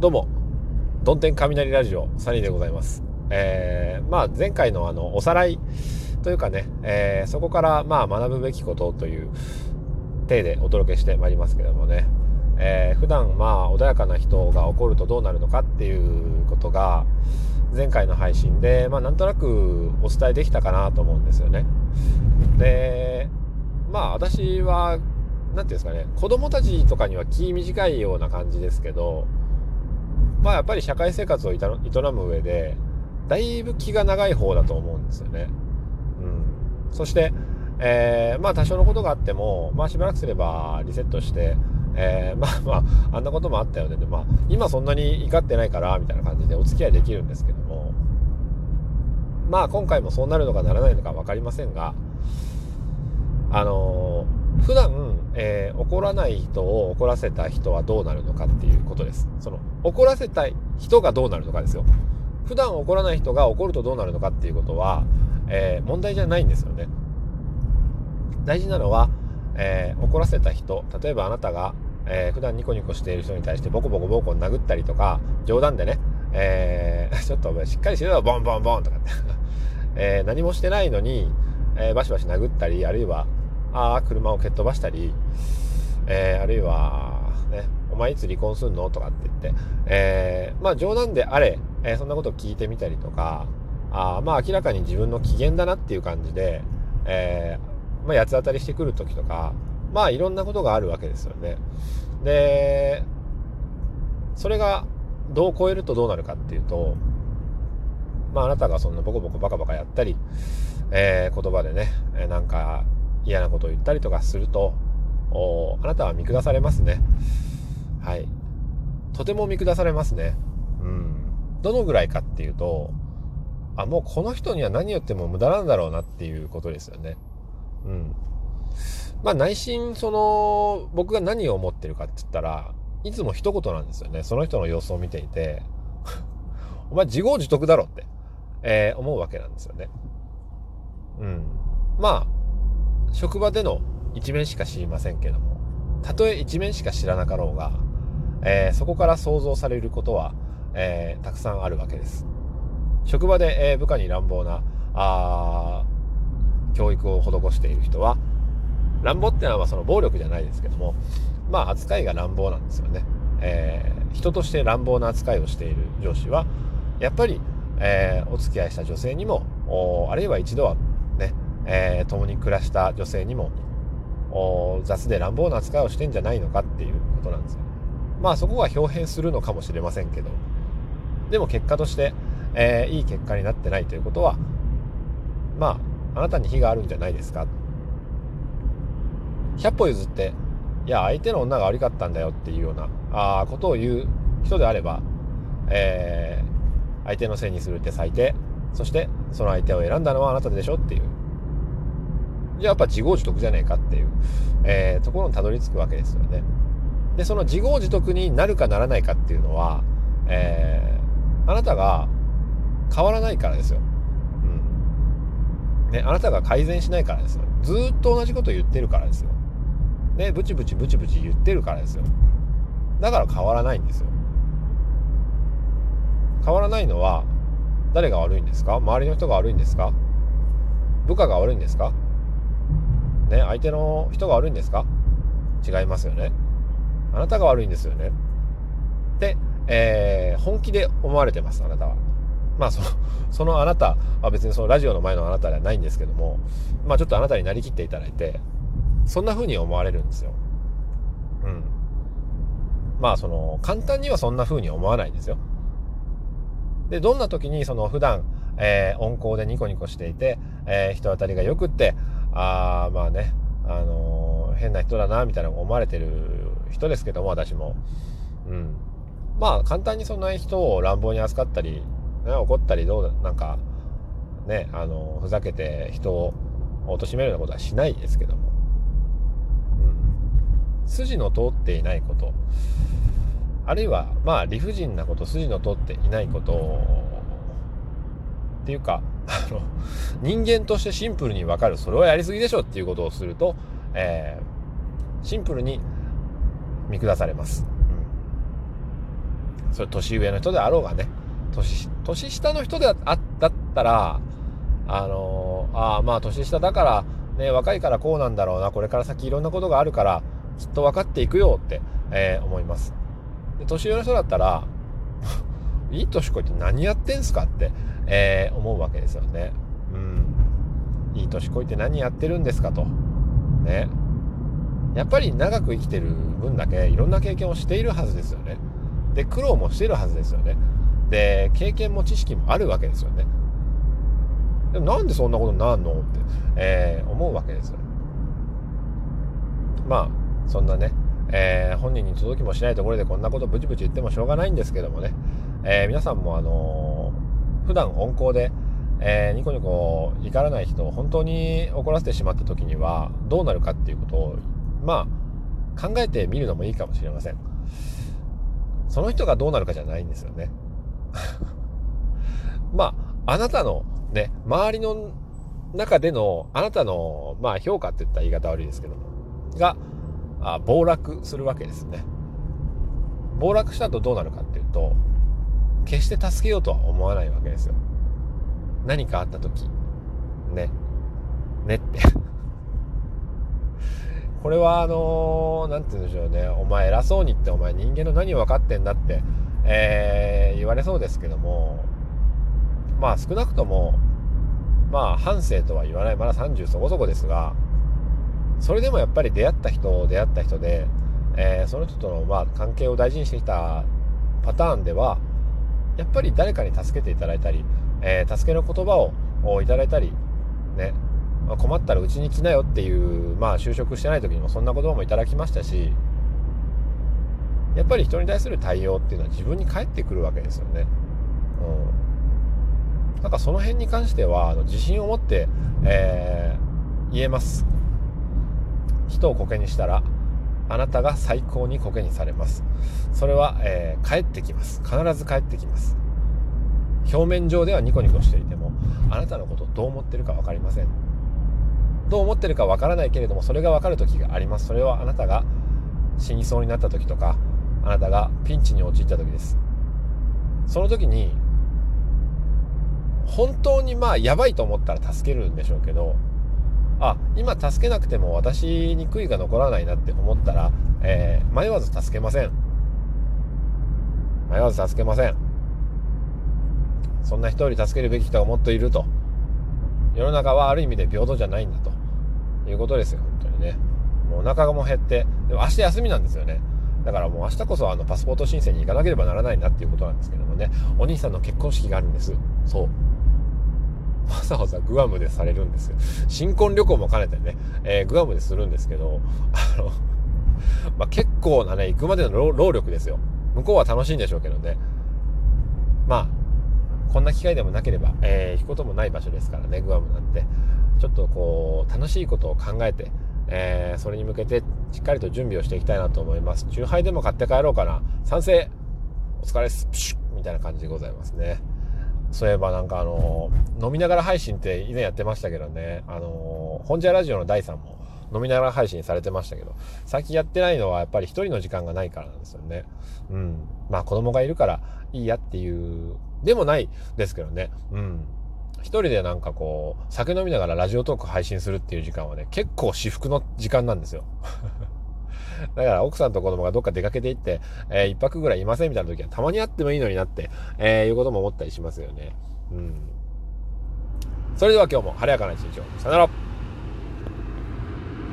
どうも、どん天雷ラジオ、サニーでございます。えー、まあ前回のあの、おさらいというかね、えー、そこからまあ学ぶべきことという体でお届けしてまいりますけどもね、えー、普段まあ穏やかな人が怒るとどうなるのかっていうことが、前回の配信で、まあなんとなくお伝えできたかなと思うんですよね。で、まあ私は、何て言うんですかね、子供たちとかには気短いような感じですけど、まあやっぱり社会生活を営む上で、だいぶ気が長い方だと思うんですよね。うん。そして、えー、まあ多少のことがあっても、まあしばらくすればリセットして、えー、まあまあ、あんなこともあったよね。で、まあ、今そんなに怒ってないから、みたいな感じでお付き合いできるんですけども、まあ今回もそうなるのかならないのか分かりませんが、あのー、普段、えー、怒らない人を怒らせた人はどうなるのかっていうことです。その、怒らせた人がどうなるのかですよ。普段怒らない人が怒るとどうなるのかっていうことは、えー、問題じゃないんですよね。大事なのは、えー、怒らせた人、例えばあなたが、えー、普段ニコニコしている人に対してボコボコボコ殴ったりとか、冗談でね、えー、ちょっとしっかりしろよ、ボンボンボンとかって、えー、何もしてないのに、えー、バシバシ殴ったり、あるいは、ああ、車を蹴っ飛ばしたり、えー、あるいは、ね、お前いつ離婚すんの？とかって言って、えー、まあ冗談であれ、えー、そんなことを聞いてみたりとか、あまあ明らかに自分の機嫌だなっていう感じで、えー、まあ八つ当たりしてくる時とか、まあいろんなことがあるわけですよね。で、それがどう超えるとどうなるかっていうと、まああなたがそんなボコボコバカバカやったり、えー、言葉でね、えー、なんか嫌なことを言ったりとかすると、あなたは見下されますね。はい。とても見下されますね。うん。どのぐらいかっていうと、あ、もうこの人には何言っても無駄なんだろうなっていうことですよね。うん。まあ内心、その、僕が何を思ってるかって言ったら、いつも一言なんですよね。その人の様子を見ていて、お前自業自得だろって、えー、思うわけなんですよね。うん。まあ、職場での一面しか知りませんけども、たとえ一面しか知らなかろうが、えー、そこから想像されることは、えー、たくさんあるわけです。職場で、えー、部下に乱暴なあ教育を施している人は乱暴ってのはその暴力じゃないですけどもまあ扱いが乱暴なんですよね、えー、人として乱暴な扱いをしている上司はやっぱり、えー、お付き合いした女性にもあるいは一度はね、えー、共に暮らした女性にも雑で乱暴な扱いをしてんじゃないのかっていうことなんですよまあそこは表変するのかもしれませんけど。でも結果として、えー、いい結果になってないということはまああなたに非があるんじゃないですか。100歩譲っていや相手の女が悪かったんだよっていうようなあことを言う人であれば、えー、相手のせいにするって最低そしてその相手を選んだのはあなたでしょっていう。やっぱ自業自得じゃねえかっていう、えー、ところにたどり着くわけですよね。で、その自業自得になるかならないかっていうのは、えー、あなたが変わらないからですよ。うん。ね、あなたが改善しないからですよ。ずっと同じこと言ってるからですよ。ね、ブチブチブチブチ言ってるからですよ。だから変わらないんですよ。変わらないのは、誰が悪いんですか？周りの人が悪いんですか？部下が悪いんですか？ね、相手の人が悪いんですか？違いますよね。あなたが悪いんですよね。で、えー、本気で思われてます、あなたは。まあ、その、そのあなたは別にそのラジオの前のあなたではないんですけども、まあちょっとあなたになりきっていただいて、そんな風に思われるんですよ。うん。まあその、簡単にはそんな風に思わないんですよ。で、どんな時にその普段、えー、温厚でニコニコしていて、えー、人当たりが良くって、ああまあね。あのー、変な人だなみたいな思われてる人ですけども私も。うん。まあ簡単にそんな人を乱暴に扱ったり、ね、怒ったりどうなんかねあのー、ふざけて人を貶めるようなことはしないですけども、うん、筋の通っていないこと。あるいはまあ理不尽なこと筋の通っていないこと。っていうかあの、人間としてシンプルにわかる、それはやりすぎでしょっていうことをすると、えー、シンプルに見下されます。うん、それ年上の人であろうがね年年下の人であだったらあのー、ああまあ年下だからね若いからこうなんだろうなこれから先いろんなことがあるからきっと分かっていくよって、えー、思いますで年上の人だったら いい年こいて何やってんすかって、えー、思うわけですよね。うん。いい年こいて何やってるんですかと。ね。やっぱり長く生きてる分だけいろんな経験をしているはずですよね。で苦労もしているはずですよね。で経験も知識もあるわけですよね。でもなんでそんなことになんのって、えー、思うわけですよまあそんなね、えー、本人に届きもしないところでこんなことブチブチ言ってもしょうがないんですけどもね、えー、皆さんもあの、普段温厚で、えー、ニコニコ怒らない人を本当に怒らせてしまった時にはどうなるかっていうことをまあ考えてみるのもいいかもしれません。その人がどうなるかじゃないんですよね。まああなたのね周りの中でのあなたのまあ評価って言ったら言い方悪いですけどもがあ暴落するわけですね。暴落したとどうなるかっていうと決して助けようとは思わないわけですよ。何かあった時。ね。ねって。これはあの何、て言うんでしょうね。お前偉そうにってお前人間の何を分かってんだって、えー、言われそうですけども。まあ少なくともまあ反省とは言わない。まだ30そこそこですが。それでもやっぱり出会った人出会った人で、えー、その人とのまあ関係を大事にしてきたパターンではやっぱり誰かに助けていただいたり、えー、助けの言葉をいただいたりね、まあ、困ったらうちに来なよっていうまあ就職してない時にもそんな言葉もいただきましたしやっぱり人に対する対応っていうのは自分に返ってくるわけですよね。うん、なんかその辺に関してはあの自信を持って、えー、言えます。人をコケにしたらあなたが最高にコケにされます。それは、えー、帰ってきます。必ず帰ってきます。表面上ではニコニコしていてもあなたのことをどう思ってるか分かりません。どう思ってるか分からないけれどもそれが分かる時があります。それはあなたが死にそうになった時とかあなたがピンチに陥った時です。その時に本当にまあやばいと思ったら助けるんでしょうけどあ今助けなくても私に悔いが残らないなって思ったら、えー、迷わず助けません。迷わず助けません。そんな人より助けるべき人がもっといると。世の中はある意味で平等じゃないんだと。いうことですよ本当にね。もうお腹がも減って。でも明日休みなんですよね。だからもう明日こそあのパスポート申請に行かなければならないなっていうことなんですけどもね。お兄さんの結婚式があるんです。そう。わざわざグアムでされるんですよ。新婚旅行も兼ねてね、えー、グアムでするんですけど、あの、まあ、結構なね、行くまでの労力ですよ。向こうは楽しいんでしょうけどね。まあ、こんな機会でもなければ、えー、行くこともない場所ですからね、グアムなんて。ちょっとこう、楽しいことを考えて、えー、それに向けてしっかりと準備をしていきたいなと思います。酎ハイでも買って帰ろうかな。賛成お疲れっす。プシュッみたいな感じでございますね。そういえばなんかあの飲みながら配信って以前やってましたけどね、あの本社ラジオの第3も飲みながら配信されてましたけど、最近やってないのはやっぱり一人の時間がないからなんですよね。うん。まあ子供がいるからいいやっていう、でもないですけどね。うん。一人でなんかこう、酒飲みながらラジオトーク配信するっていう時間はね、結構至福の時間なんですよ。だから奥さんと子供がどっか出かけていって、えー、一泊ぐらいいませんみたいな時はたまにあってもいいのになって、えー、いうことも思ったりしますよね。うん。それでは今日も晴れやかな一日を。さよなら。